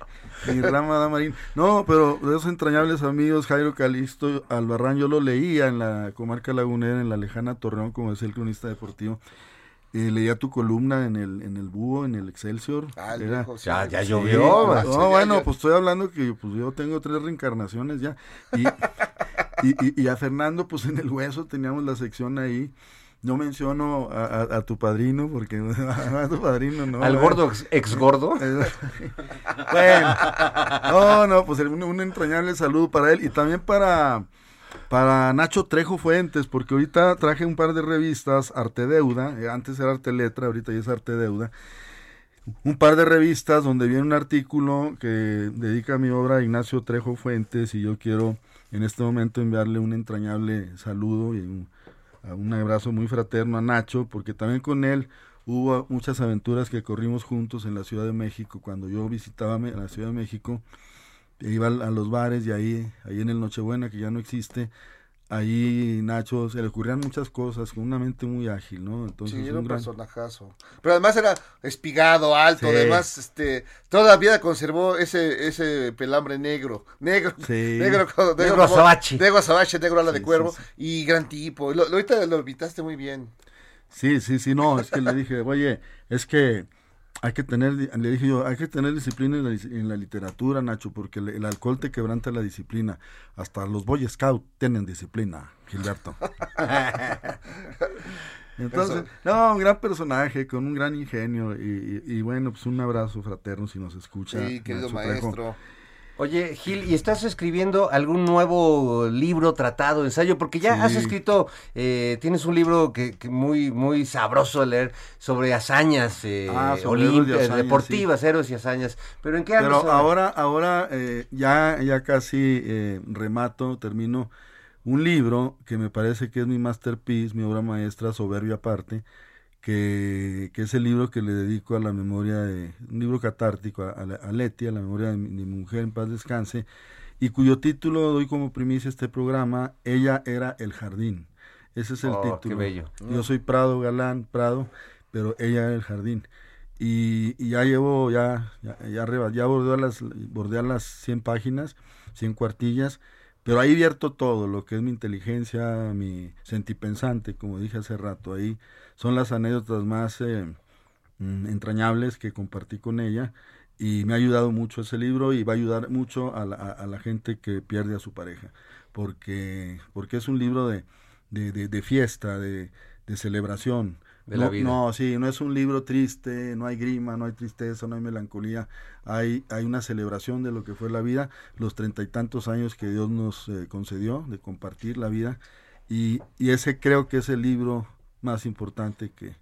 Ni rama da Marín. No, pero de esos entrañables amigos, Jairo Calisto Albarrán, yo lo leía en la comarca lagunera, en la lejana Torreón, como decía el cronista deportivo. Y leía tu columna en el, en el Búho, en el Excelsior. Ah, el Era- sí. Ya, ya Sí, llovió. no, bueno, ya- pues estoy hablando que pues yo tengo tres reencarnaciones ya. Y, y, y- y a Fernando, pues en el hueso teníamos la sección ahí. No menciono a, a- a tu padrino, porque a tu padrino no. Al gordo ex, ex gordo. bueno, no, no, pues un, un entrañable saludo para él y también para, para Nacho Trejo Fuentes, porque ahorita traje un par de revistas, Arte Deuda, eh, antes era Arte Letra, ahorita ya es Arte Deuda, un par de revistas donde viene un artículo que dedica mi obra a Ignacio Trejo Fuentes y yo quiero en este momento enviarle un entrañable saludo y un, a un abrazo muy fraterno a Nacho, porque también con él hubo muchas aventuras que corrimos juntos en la Ciudad de México, cuando yo visitaba la Ciudad de México, iba a los bares y ahí, ahí en el Nochebuena, que ya no existe, ahí Nacho se le ocurrían muchas cosas, con una mente muy ágil, ¿no? Entonces, Sí, era un un gran- personajazo. Pero además era espigado, alto, Sí. además, este, todavía conservó ese, ese pelambre negro, negro, Sí. negro, Negro como- azabache. negro azabache, negro ala de cuervo, y gran tipo. Lo, lo- ahorita lo invitaste muy bien. Sí, sí, sí, no, es que le dije, oye, es que hay que tener, le dije yo, hay que tener disciplina en la, dis- en la literatura, Nacho, porque el, el alcohol te quebranta la disciplina. Hasta los Boy Scout tienen disciplina, Gilberto. Entonces, no, un gran personaje, con un gran ingenio, y, y- y bueno, pues un abrazo fraterno si nos escucha. Sí, querido Nacho Trejo. Oye, Gil, ¿y estás escribiendo algún nuevo libro, tratado, ensayo? Porque ya Sí. has escrito, eh, tienes un libro que, que muy muy sabroso de leer sobre hazañas eh, Ah, sobre hazañas, deportivas, héroes y hazañas. Pero ¿en qué Pero ahora, ahora eh, ya, ya casi eh, remato, termino un libro que me parece que es mi masterpiece, mi obra maestra, soberbia aparte, que, que es el libro que le dedico a la memoria de, un libro catártico a, a, Leti, a la memoria de mi, de mi mujer en paz descanse, y cuyo título doy como primicia este programa, Ella era el jardín. Ese es el Oh, qué título. bello. Yo soy Prado Galán, Prado, pero ella era el jardín. Y, y ya llevo, ya, ya, ya, reba- ya bordeo las, bordea las 100 páginas, 100 cuartillas, pero ahí vierto todo, lo que es mi inteligencia, mi sentipensante, como dije hace rato, ahí son las anécdotas más eh, mm, entrañables que compartí con ella y me ha ayudado mucho ese libro y va a ayudar mucho a la, a- a la gente que pierde a su pareja, porque, porque es un libro de, de, de- de fiesta, de, de celebración. De no, la vida. no, sí, no es un libro triste, no hay grima, no hay tristeza, no hay melancolía, hay, hay una celebración de lo que fue la vida, los treinta y tantos años que Dios nos eh, concedió de compartir la vida, y, y ese creo que es el libro más importante que,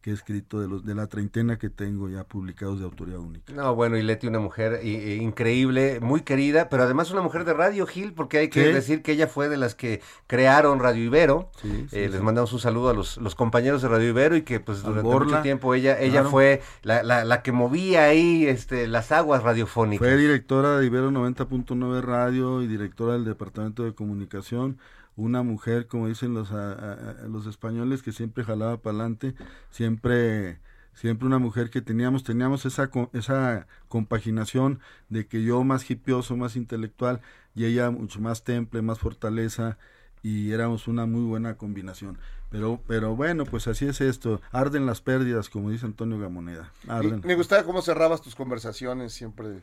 que he escrito de, los, de la treintena que tengo ya publicados de autoría única. No, bueno, y Leti, una mujer i- i- increíble, muy querida, pero además una mujer de radio, Gil, porque hay que decir que ella fue de las que crearon Radio Ibero. Sí, sí, Eh, sí. Les mandamos un saludo a los, los compañeros de Radio Ibero y que pues durante Borla, mucho tiempo ella, ella claro. fue la, la, la que movía ahí este, las aguas radiofónicas. Fue directora de Ibero 90.9 Radio y directora del Departamento de Comunicación. Una mujer, como dicen los, a- a- a- los españoles, que siempre jalaba para adelante, siempre, siempre una mujer que teníamos, teníamos esa, esa compaginación de que yo más hipioso, más intelectual y ella mucho más temple, más fortaleza y éramos una muy buena combinación. Pero, pero bueno, pues así es esto. Arden las pérdidas, como dice Antonio Gamoneda. Y me gustaba cómo cerrabas tus conversaciones siempre.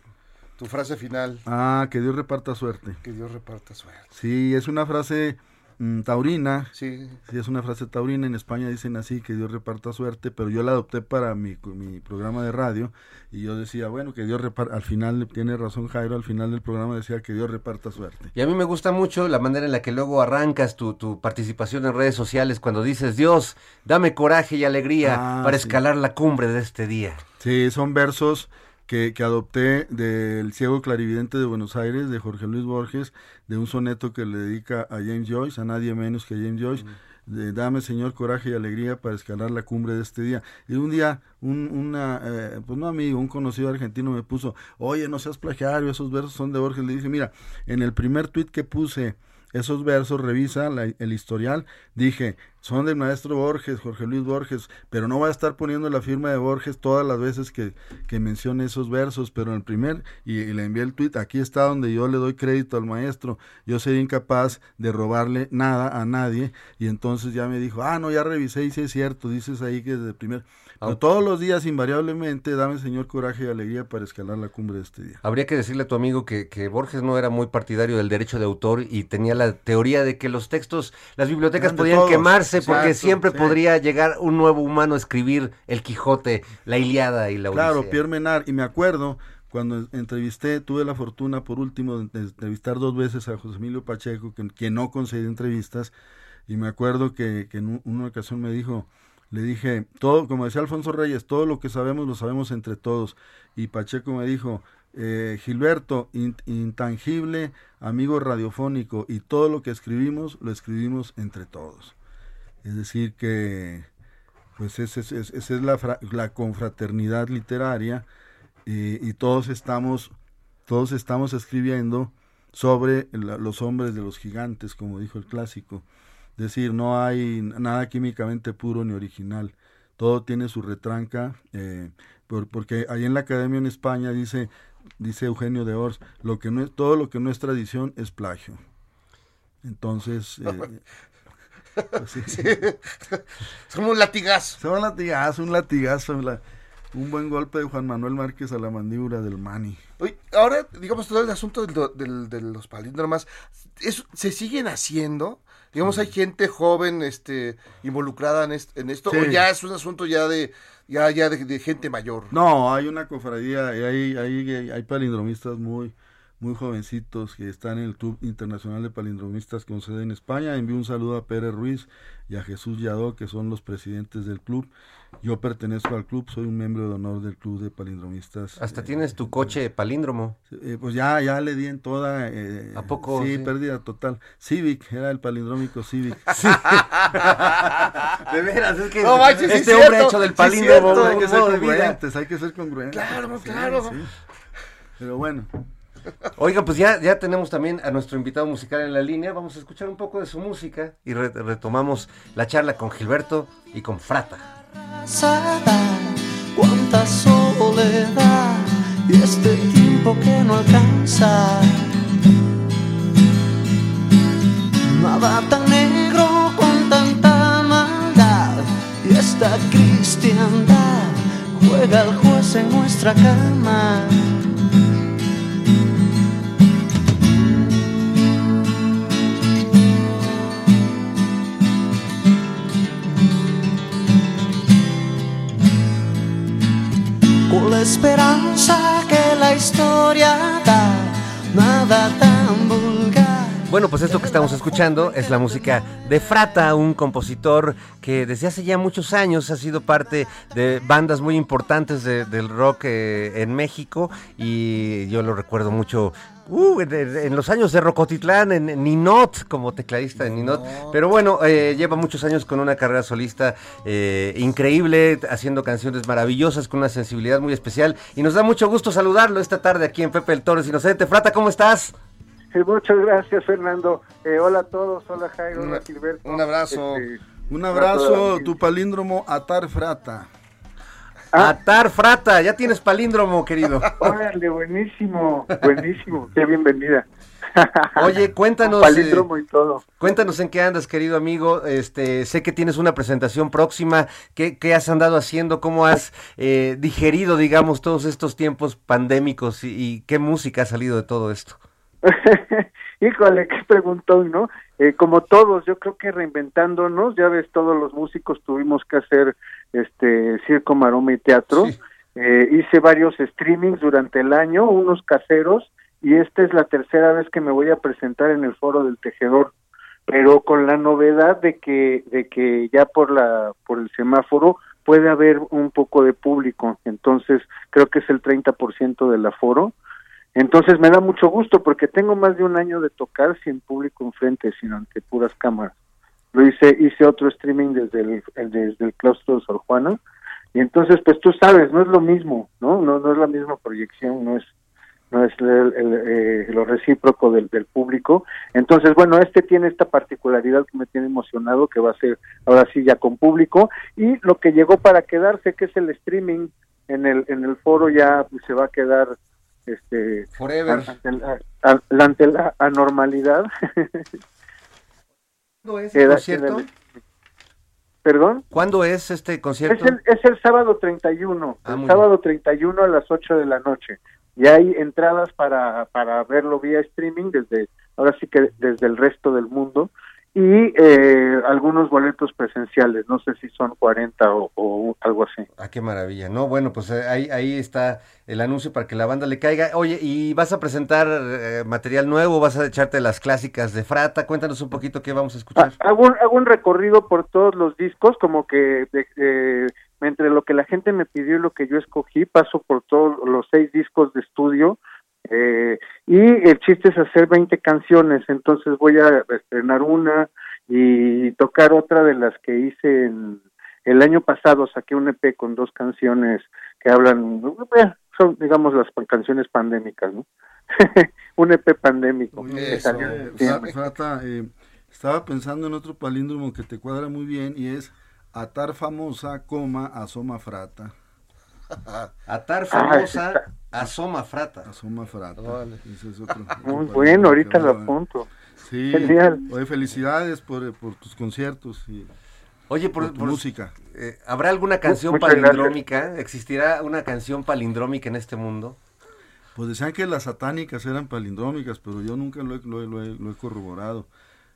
Tu frase final. Ah, que Dios reparta suerte. Que Dios reparta suerte. Sí, es una frase mm, taurina. Sí. Sí, es una frase taurina. En España dicen así, que Dios reparta suerte, pero yo la adopté para mi, mi programa de radio y yo decía, bueno, que Dios reparta, al final, tiene razón Jairo, al final del programa decía que Dios reparta suerte. Y a mí me gusta mucho la manera en la que luego arrancas tu, tu participación en redes sociales cuando dices, Dios, dame coraje y alegría Ah, para sí. escalar la cumbre de este día. Sí, son versos que, que adopté del Ciego Clarividente de Buenos Aires, de Jorge Luis Borges, de un soneto que le dedica a James Joyce, a nadie menos que a James Joyce. de Dame, Señor, coraje y alegría para escalar la cumbre de este día. Y un día, un, una, eh, pues no amigo, un conocido argentino me puso, oye, no seas plagiario, esos versos son de Borges. Le dije, mira, en el primer tuit que puse esos versos, revisa la- el historial, dije, son del maestro Borges, Jorge Luis Borges, pero no voy a estar poniendo la firma de Borges todas las veces que, que mencione esos versos, pero en el primer, y, le envié el tuit, aquí está donde yo le doy crédito al maestro, yo sería incapaz de robarle nada a nadie, y entonces ya me dijo, ah, no, ya revisé y sí es cierto, dices ahí que desde el primer, todos los días invariablemente, dame Señor coraje y alegría para escalar la cumbre de este día. Habría que decirle a tu amigo que, que Borges no era muy partidario del derecho de autor y tenía la teoría de que los textos, las bibliotecas Eran podían todos, quemarse porque siempre sí. podría llegar un nuevo humano a escribir El Quijote, la Iliada y la Odisea. Claro, Pierre Menard, y me acuerdo cuando entrevisté, tuve la fortuna por último de entrevistar dos veces a José Emilio Pacheco, que, que no concedí entrevistas, y me acuerdo que, que en un- una ocasión me dijo, le dije, todo, como decía Alfonso Reyes, todo lo que sabemos lo sabemos entre todos, y Pacheco me dijo, eh, Gilberto, in- intangible, amigo radiofónico, y todo lo que escribimos lo escribimos entre todos. Es decir, que pues ese es- es- esa es la, fra- la confraternidad literaria y, todos estamos todos estamos escribiendo sobre los hombres de los gigantes como dijo el clásico decir no hay nada químicamente puro ni original todo tiene su retranca eh, por- porque ahí en la academia en España dice dice Eugenio de Ors lo que no es todo lo que no es tradición es plagio entonces eh, pues sí. Es como un latigazo. Va un latigazo, un latigazo, la- un buen golpe de Juan Manuel Márquez a la mandíbula del Mani. Oye, ahora, digamos, todo el asunto del de los palíndromas, ¿eso se siguen haciendo? Digamos, hay gente joven este, involucrada en, est- en esto, Sí. o ya es un asunto ya de ya, ya de, de gente mayor. No, hay una cofradía, hay, hay, hay palindromistas muy, muy jovencitos que están en el Club Internacional de Palindromistas con sede en España. Envío un saludo a Pérez Ruiz y a Jesús Yadó, que son los presidentes del club. Yo pertenezco al club, soy un miembro de honor del Club de Palindromistas. Hasta eh, tienes tu coche palíndromo. eh, pues ya, ya le di en toda. eh, ¿A poco? Sí, Sí. pérdida total. Civic, era el palindrómico Civic. De veras, es que No manches, sí este es hombre ha hecho del palíndromo hay que ser congruentes, hay que ser congruentes. Claro, claro. Pero bueno, Oiga, pues ya, ya tenemos también a nuestro invitado musical en la línea. Vamos a escuchar un poco de su música y re- retomamos la charla con Gilberto y con Frata. Sada, cuánta soledad y este tiempo que no alcanza. Nada tan negro con tanta maldad y esta cristiandad juega el juez en nuestra cama. Historia da, nada tan vulgar. Bueno, pues esto que estamos escuchando es la música de Frata, un compositor que desde hace ya muchos años ha sido parte de bandas muy importantes de- del rock eh, en México y yo lo recuerdo mucho uh, en, en los años de Rocotitlán, en Ninot, como tecladista de Ninot. Pero bueno, eh, lleva muchos años con una carrera solista eh, increíble, haciendo canciones maravillosas con una sensibilidad muy especial y nos da mucho gusto saludarlo esta tarde aquí en Pepe el Torres Inocente. Frata, ¿cómo estás? Eh, Muchas gracias, Fernando. Eh, hola a todos, hola Jairo, Un- hola Gilberto. un abrazo. Este, un abrazo, tu palíndromo Atar Frata. Ah. Atar Frata, ya tienes palíndromo, querido. Órale, buenísimo, buenísimo. Qué bienvenida. Oye, cuéntanos, Palíndromo eh, y todo. cuéntanos en qué andas, querido amigo. Este, sé que tienes una presentación próxima. ¿Qué, qué has andado haciendo? ¿Cómo has eh, digerido, digamos, todos estos tiempos pandémicos y, y qué música ha salido de todo esto? Híjole, qué preguntón, ¿no? Eh, como todos, yo creo que reinventándonos, ya ves, todos los músicos tuvimos que hacer este circo, maroma y teatro. Sí. Eh, hice varios streamings durante el año, unos caseros, y esta es la tercera vez que me voy a presentar en el foro del tejedor, pero con la novedad de que, de que ya por la, por el semáforo puede haber un poco de público, entonces creo que es el 30% del aforo. Entonces me da mucho gusto porque tengo más de un año de tocar sin público enfrente, sino ante puras cámaras. Lo hice, hice otro streaming desde el, el- desde el claustro de Sor Juana y entonces pues tú sabes, no es lo mismo, ¿no? No, no es la misma proyección, no es no es el- el, eh, lo recíproco del, del público. Entonces, bueno, este tiene esta particularidad que me tiene emocionado, que va a ser ahora sí ya con público, y lo que llegó para quedarse, que es el streaming en el, en el foro, ya pues, se va a quedar este Forever. ante la, a- ante la anormalidad. ¿Cuándo es Queda- el concierto? el- ¿Perdón? ¿Cuándo es este Es concierto? el, es el sábado 31, Ah, el sábado 31 a las 8 de la noche. Y hay entradas para, para verlo vía streaming desde, ahora sí que desde el resto del mundo. Y eh, algunos boletos presenciales, no sé si son 40 o, o algo así. Ah, qué maravilla. No, bueno, pues eh, ahí, ahí está el anuncio para que la banda le caiga. Oye, ¿y vas a presentar eh, material nuevo? ¿Vas a echarte las clásicas de Frata? Cuéntanos un poquito qué vamos a escuchar. Ah, Hago un, hago un recorrido por todos los discos, como que eh, entre lo que la gente me pidió y lo que yo escogí, paso por todos los seis discos de estudio. Eh, y el chiste es hacer 20 canciones, entonces voy a estrenar una y tocar otra de las que hice en, el año pasado. Saqué un EP con dos canciones que hablan, son digamos las canciones pandémicas, ¿no? un EP pandémico. Oye, que Eso, salió en eh, eh, estaba pensando en otro palíndromo que te cuadra muy bien y es atar famosa, coma, asoma frata. Atar Ah, famosa, está- asoma Frata. Asoma frata. Ese es otro- otro Muy bueno, ahorita lo apunto. Sí, Genial. oye, felicidades por, por tus conciertos y Oye, por, por, tu por- música. eh, ¿habrá alguna canción muchas gracias. palindrómica? ¿Existirá una canción palindrómica en este mundo? Pues decían que las satánicas eran palindrómicas, pero yo nunca lo he, lo he- lo he- lo he corroborado.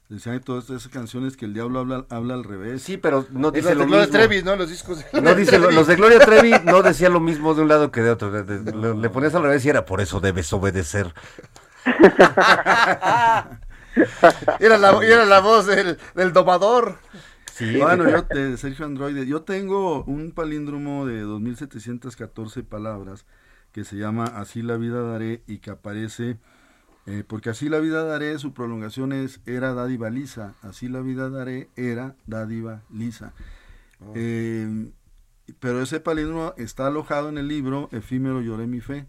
Decían que todas esas canciones que el diablo habla, habla al revés. Sí, pero no dice lo de Gloria mismo. Trevi, ¿no? Los discos de No dice, lo- los de Gloria Trevi no decían lo mismo de un lado que de otro. de- de- lo- le ponías al revés y era por eso debes obedecer. era, la, era la voz del, del domador. Sí, bueno, yo, de Sergio Androide, yo tengo un palíndromo de 2714 palabras que se llama Así la vida daré y que aparece, eh, porque Así la vida daré, su prolongación es Era dádiva lisa, Así la vida daré, Era dádiva lisa. Oh. Eh, pero ese palíndromo está alojado en el libro Efímero Lloré mi fe,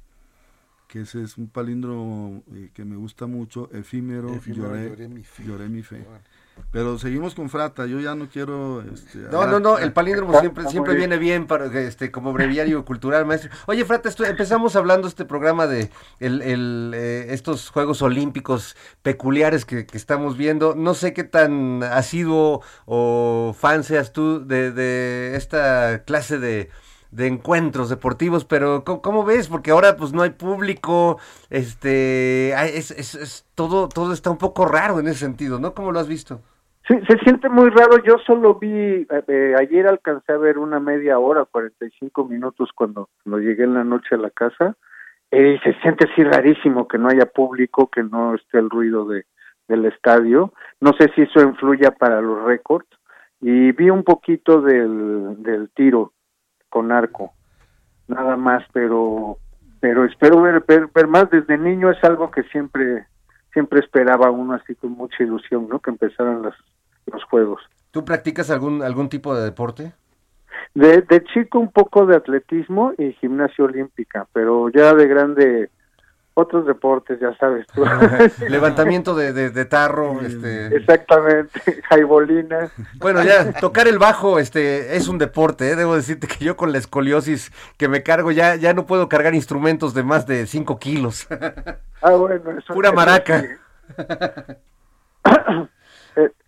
que ese es un palíndromo eh, que me gusta mucho, Efímero, Efímero, lloré, lloré mi fe. lloré mi fe. Pero seguimos con Frata, yo ya no quiero... Este, No, no, no, el palíndromo siempre, siempre viene bien para este como breviario cultural, maestro. Oye, Frata, esto- empezamos hablando este programa de el, el, eh, estos Juegos Olímpicos peculiares que, que estamos viendo. No sé qué tan asiduo o fan seas tú de, de esta clase de, de encuentros deportivos, pero ¿cómo, ves? Porque ahora pues no hay público, este, es, es, es- todo, todo está un poco raro en ese sentido, ¿no? ¿Cómo lo has visto? Sí, se siente muy raro. Yo solo vi, eh, eh, ayer alcancé a ver una media hora, 45 minutos cuando, cuando llegué en la noche a la casa. eh, y se siente así rarísimo que no haya público, que no esté el ruido de, del estadio. No sé si eso influya para los récords. Y vi un poquito del, del tiro con arco, nada más, pero pero espero ver, ver, ver más. Desde niño es algo que siempre siempre esperaba uno así con mucha ilusión, ¿no? Que empezaran los, los juegos. ¿Tú practicas algún, algún tipo de deporte? De, de chico un poco de atletismo y gimnasia olímpica, pero ya de grande otros deportes, ya sabes tú. Levantamiento de, de, de tarro, este... Exactamente, jaibolina. Bueno, ya, tocar el bajo este es un deporte, ¿eh? debo decirte que yo con la escoliosis que me cargo ya, ya no puedo cargar instrumentos de más de 5 kilos. Ah, bueno, eso Pura eso maraca. sí.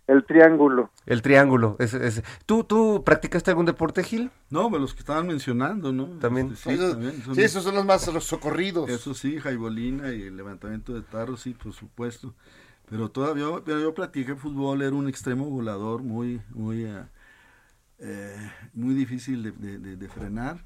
El, triángulo. El triángulo. ese- ese. ¿Tú, ¿Tú practicaste algún deporte, Gil? No, pues los que estaban mencionando, ¿no? También. Este, sí, Esos- también, son- sí, esos son los más los socorridos. Eso sí, jaibolina y el levantamiento de tarros, sí, por supuesto. Pero todavía, pero yo practiqué fútbol, era un extremo volador muy, muy, eh, eh, muy difícil de, de- de- de frenar.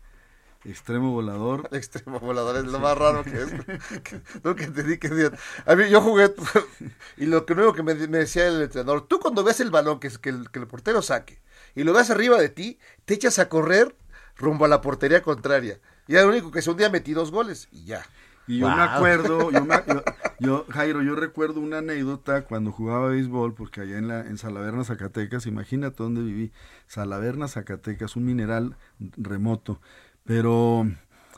Extremo volador. Extremo volador es lo más raro que es. Que- Nunca entendí que A mí yo jugué y lo que nuevo que me, me decía el entrenador, tú cuando ves el balón que, es- que, el, que el portero saque y lo ves arriba de ti, te echas a correr rumbo a la portería contraria. Y era lo único que se un día metí dos goles y ya. Y yo me acuerdo, yo, me- yo- yo, Jairo, yo recuerdo una anécdota cuando jugaba béisbol, porque allá en, la, en Salaverna, Zacatecas, imagínate dónde viví, Salaverna, Zacatecas, un mineral remoto, pero,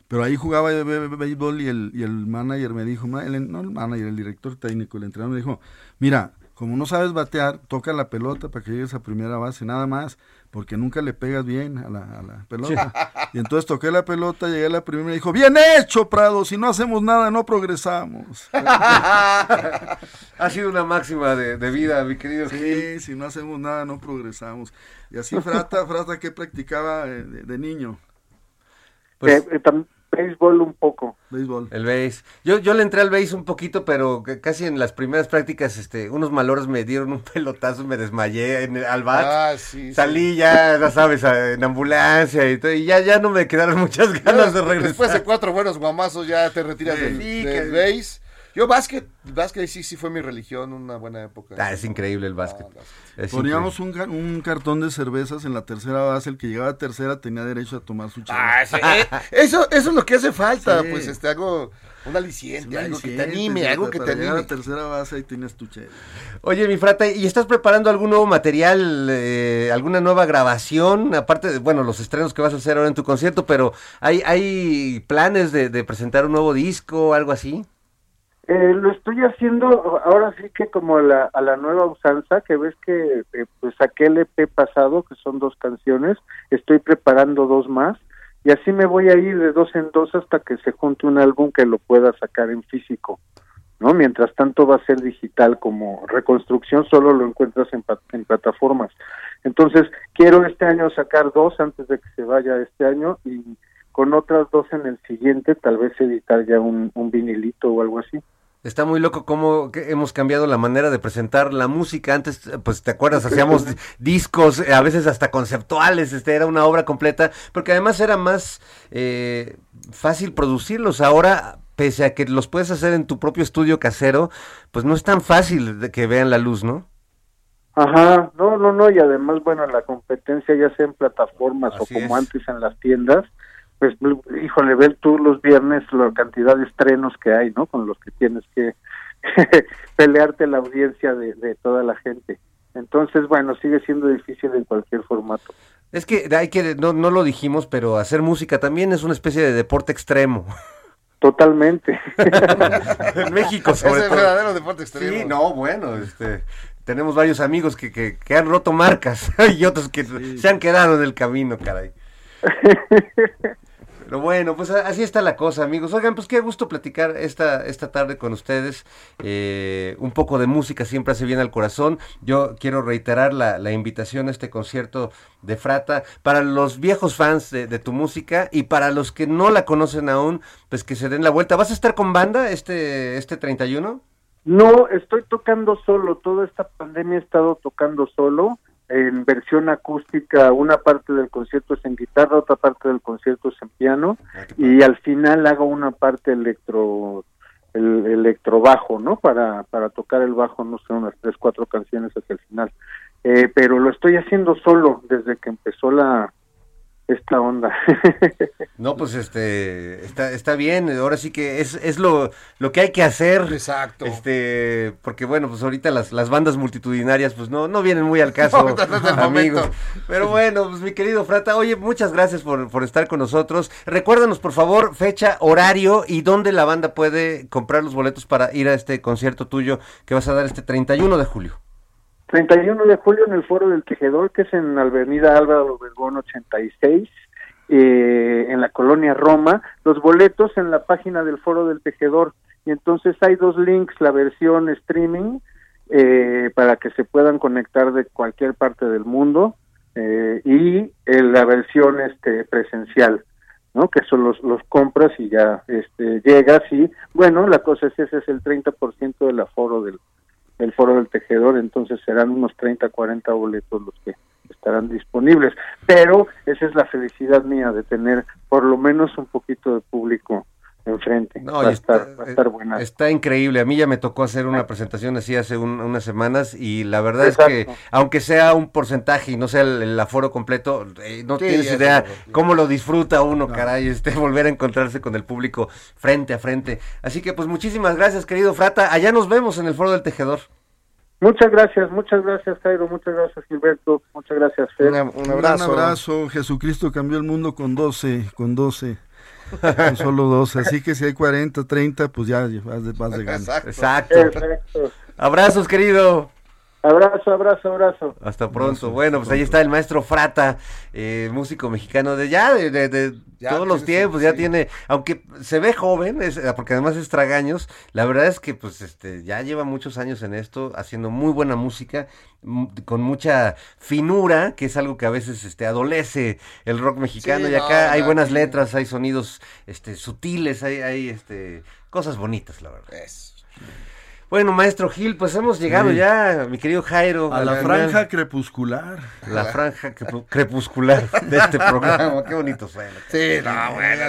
pero ahí jugaba béisbol y el, y el manager me dijo, el- no el manager, el director técnico, el entrenador me dijo, mira, como no sabes batear, toca la pelota para que llegues a primera base, nada más, porque nunca le pegas bien a la, a la pelota. Y entonces toqué la pelota, llegué a la primera y me dijo, bien hecho, Prado, si no hacemos nada, no progresamos. Ha sido una máxima de, de vida, mi querido Gil. Sí, si no hacemos nada, no progresamos. Y así Frata, Frata que practicaba eh, de, de niño, Pues- Eh, eh, béisbol un poco. béisbol. El base. Yo, yo le entré al base un poquito, pero que casi en las primeras prácticas, este, unos malores me dieron un pelotazo, me desmayé en el, al bat. Ah, sí, sí. Salí ya, ya sabes, a- en ambulancia y todo, y ya, ya no me quedaron muchas ganas de regresar. Después de cuatro buenos guamazos ya te retiras Sí. del, Sí, del que- base. Yo básquet, básquet sí, sí fue mi religión, una buena época. Ah, es increíble el básquet. Ah, básquet. Poníamos un, un cartón de cervezas en la tercera base, el que llegaba a tercera tenía derecho a tomar su chela. Ah, sí, eh, eso, eso es lo que hace falta, Sí. pues este algo, un aliciente, algo que te anime, algo que te anime. la tercera base ahí tienes tu chela. Oye, mi frata, ¿y estás preparando algún nuevo material, eh, alguna nueva grabación? Aparte de, bueno, los estrenos que vas a hacer ahora en tu concierto, pero ¿hay, hay planes de, de presentar un nuevo disco o algo así? Eh, lo estoy haciendo ahora sí que como a la, a la nueva usanza, que ves que eh, pues saqué el EP pasado, que son dos canciones, estoy preparando dos más, y así me voy a ir de dos en dos hasta que se junte un álbum que lo pueda sacar en físico, ¿no? Mientras tanto va a ser digital como reconstrucción, solo lo encuentras en, en plataformas. Entonces, quiero este año sacar dos antes de que se vaya este año y con otras dos en el siguiente, tal vez editar ya un, un vinilito o algo así. Está muy loco cómo hemos cambiado la manera de presentar la música. Antes, pues te acuerdas, hacíamos di- discos, eh, a veces hasta conceptuales, este era una obra completa, porque además era más eh, fácil producirlos. Ahora pese a que los puedes hacer en tu propio estudio casero, pues no es tan fácil de que vean la luz, ¿no? Ajá, no, no, no, y además, bueno, la competencia ya sea en plataformas Así o como es. antes en las tiendas, pues, híjole, ver tú los viernes la cantidad de estrenos que hay, ¿no? Con los que tienes que pelearte la audiencia de, de toda la gente. Entonces, bueno, sigue siendo difícil en cualquier formato. Es que hay que, no, no lo dijimos, pero hacer música también es una especie de deporte extremo. Totalmente. en México, sobre Es el todo. verdadero deporte extremo. Sí, no, bueno, este, tenemos varios amigos que, que, que han roto marcas y otros que se han quedado en el camino, caray. Pero bueno, pues así está la cosa, amigos. Oigan, pues qué gusto platicar esta, esta tarde con ustedes. Eh, un poco de música siempre hace bien al corazón. Yo quiero reiterar la, la invitación a este concierto de Frata para los viejos fans de, de tu música y para los que no la conocen aún, pues que se den la vuelta. ¿Vas a estar con banda este, este 31? No, estoy tocando solo. Toda esta pandemia he estado tocando solo en versión acústica. Una parte del concierto es en guitarra, otra parte del concierto es en piano y al final hago una parte electro el electrobajo, ¿no? Para para tocar el bajo, no sé, unas tres cuatro canciones hacia el final. Eh, pero lo estoy haciendo solo desde que empezó la esta onda. No, pues este está, está bien, ahora sí que es, es lo, lo que hay que hacer. Exacto. Este, porque bueno, pues ahorita las, las bandas multitudinarias pues no, no vienen muy al caso, No, no amigos. momento. Pero bueno, pues mi querido Frata, oye, muchas gracias por, por estar con nosotros. Recuérdanos, por favor, fecha, horario y dónde la banda puede comprar los boletos para ir a este concierto tuyo que vas a dar este 31 de julio. 31 de julio en el Foro del Tejedor, que es en Avenida Álvaro Obregón 86, eh, en la colonia Roma. Los boletos en la página del Foro del Tejedor. Y entonces hay dos links, la versión streaming, eh, para que se puedan conectar de cualquier parte del mundo, eh, y eh, la versión este presencial. ¿no? Que son los, los compras y ya este, llegas y, bueno, la cosa es ese es el 30% del aforo del, del foro del tejedor, entonces serán unos 30, 40 boletos los que estarán disponibles. Pero esa es la felicidad mía de tener por lo menos un poquito de público enfrente. No, va, y a estar, está- va a estar buena. Está increíble. A mí ya me tocó hacer una presentación así hace un- unas semanas y la verdad es que, aunque sea un porcentaje y no sea el, el aforo completo, eh, no Sí, tienes idea sí. cómo lo disfruta uno, caray, este, volver a encontrarse con el público frente a frente. Así que, pues, muchísimas gracias, querido Frata. Allá nos vemos en el Foro del Tejedor. Muchas gracias, muchas gracias Jairo, muchas gracias Gilberto, muchas gracias Fer. Una- un Un abrazo. gran abrazo. Jesucristo cambió el mundo con 12, con 12. Con solo 12. Así que si hay 40, 30, pues ya vas de, vas de gana. Exacto. Exacto. Abrazos, querido. Abrazo, abrazo, abrazo. Hasta pronto. Bueno, pues ahí está el maestro Frata, eh, músico mexicano de ya, de, de- de Ya todos los tiempos, ya sí. tiene, aunque se ve joven, es- porque además es tragaños, la verdad es que pues este ya lleva muchos años en esto, haciendo muy buena música, con mucha finura, que es algo que a veces este adolece el rock mexicano, Sí, y acá no, hay buenas letras, hay sonidos este sutiles, hay, hay este cosas bonitas, la verdad. Eso. Bueno, maestro Gil, pues hemos llegado Sí. ya, mi querido Jairo. A la franja crepuscular. La franja crepu- crepuscular de este programa. Qué bonito suena. Sí, no, bueno,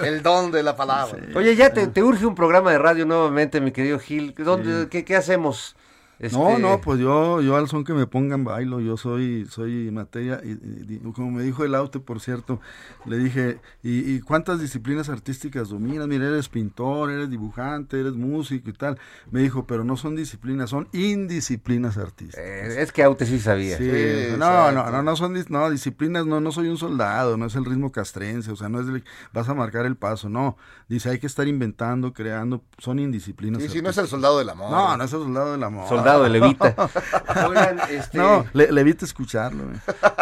el, el don de la palabra. Oye, ya te, te urge un programa de radio nuevamente, mi querido Gil. ¿Dónde, qué, qué hacemos? No, Este, no, pues yo, yo al son que me pongan bailo, yo soy, soy materia, y, y- y como me dijo el Aute, por cierto, le dije, ¿y, y cuántas disciplinas artísticas dominas? Mira, eres pintor, eres dibujante, eres músico y tal. Me dijo, pero no son disciplinas, son indisciplinas artísticas. eh, es que Aute sí sabía. Sí, Sí, no, no, no, no son no, disciplinas, no, no soy un soldado, no es el ritmo castrense, o sea, no es el- vas a marcar el paso, no. Dice, hay que estar inventando, creando, son indisciplinas. Sí, sí, no es el soldado del amor. No, no es el soldado del amor. Soldado de Levita. Oigan, este, No, le, le evita escucharlo.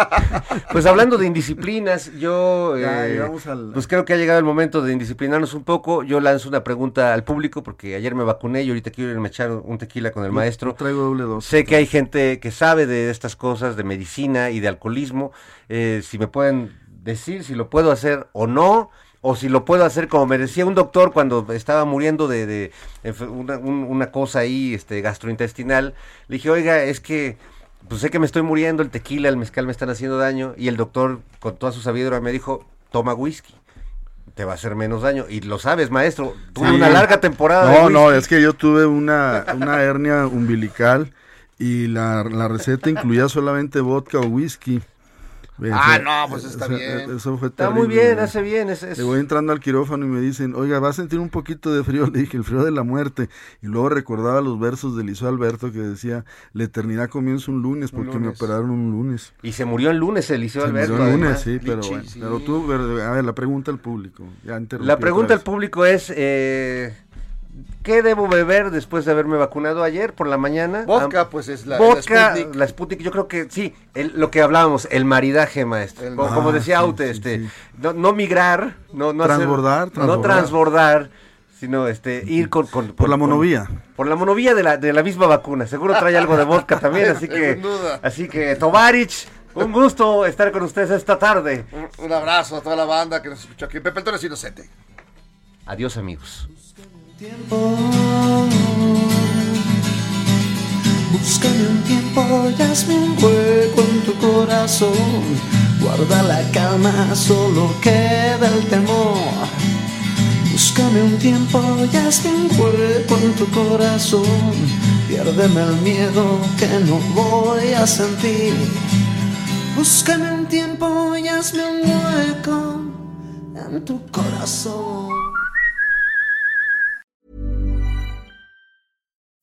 pues hablando de indisciplinas, yo Ya, eh, al- pues creo que ha llegado el momento de indisciplinarnos un poco. Yo lanzo una pregunta al público porque ayer me vacuné y ahorita quiero irme a echar un tequila con el maestro. Traigo doble dos. Sé que hay gente que sabe de estas cosas, de medicina y de alcoholismo. Eh, si me pueden decir si lo puedo hacer o no, o si lo puedo hacer como me decía un doctor cuando estaba muriendo de, una, un- una cosa ahí este, gastrointestinal. Le dije, oiga, es que pues sé que me estoy muriendo, el tequila, el mezcal me están haciendo daño. Y el doctor, con toda su sabiduría, me dijo, toma whisky te va a hacer menos daño. Y lo sabes, maestro. Tuve Sí. una larga temporada. de No, no, es que yo tuve una, una hernia umbilical y la, la receta incluía solamente vodka o whisky. Ah, fue- no, pues está eso- bien. Eso fue Está muy bien, güey. hace bien. Es, es- Le voy entrando al quirófano y me dicen, oiga, va a sentir un poquito de frío. Le dije, el frío de la muerte. Y luego recordaba los versos de Lizo Alberto que decía, la eternidad comienza un lunes porque me lunes. operaron un lunes. Y se murió el lunes el Liceo Se Alberto. murió el lunes, sí, pero Lichi, bueno. sí. Pero tú, ver- a ver, la pregunta al público. Ya La pregunta al público es, eh, ¿qué debo beber después de haberme vacunado ayer por la mañana? Vodka, Ah, pues es la, vodka, la Sputnik. la Sputnik, yo creo que sí, el- lo que hablábamos, el maridaje, maestro. El- como, como decía sí, Aute, sí, este, sí. No, no migrar, no, no hacer- Transbordar, no transbordar. sino este, ir con, con- Por la con- monovía. por la monovía de la, de la misma vacuna. Seguro trae algo de vodka también, así que, Sin duda. así que Tovarich, un gusto estar con ustedes esta tarde. Un, un abrazo a toda la banda que nos escucha aquí. Pepe el Toro es inocente. Adiós amigos. Tiempo. Búscame un tiempo y hazme un hueco en tu corazón. Guarda la calma, solo queda el temor. Búscame un tiempo y hazme un hueco en tu corazón. Piérdeme el miedo que no voy a sentir. Búscame un tiempo y hazme un hueco en tu corazón.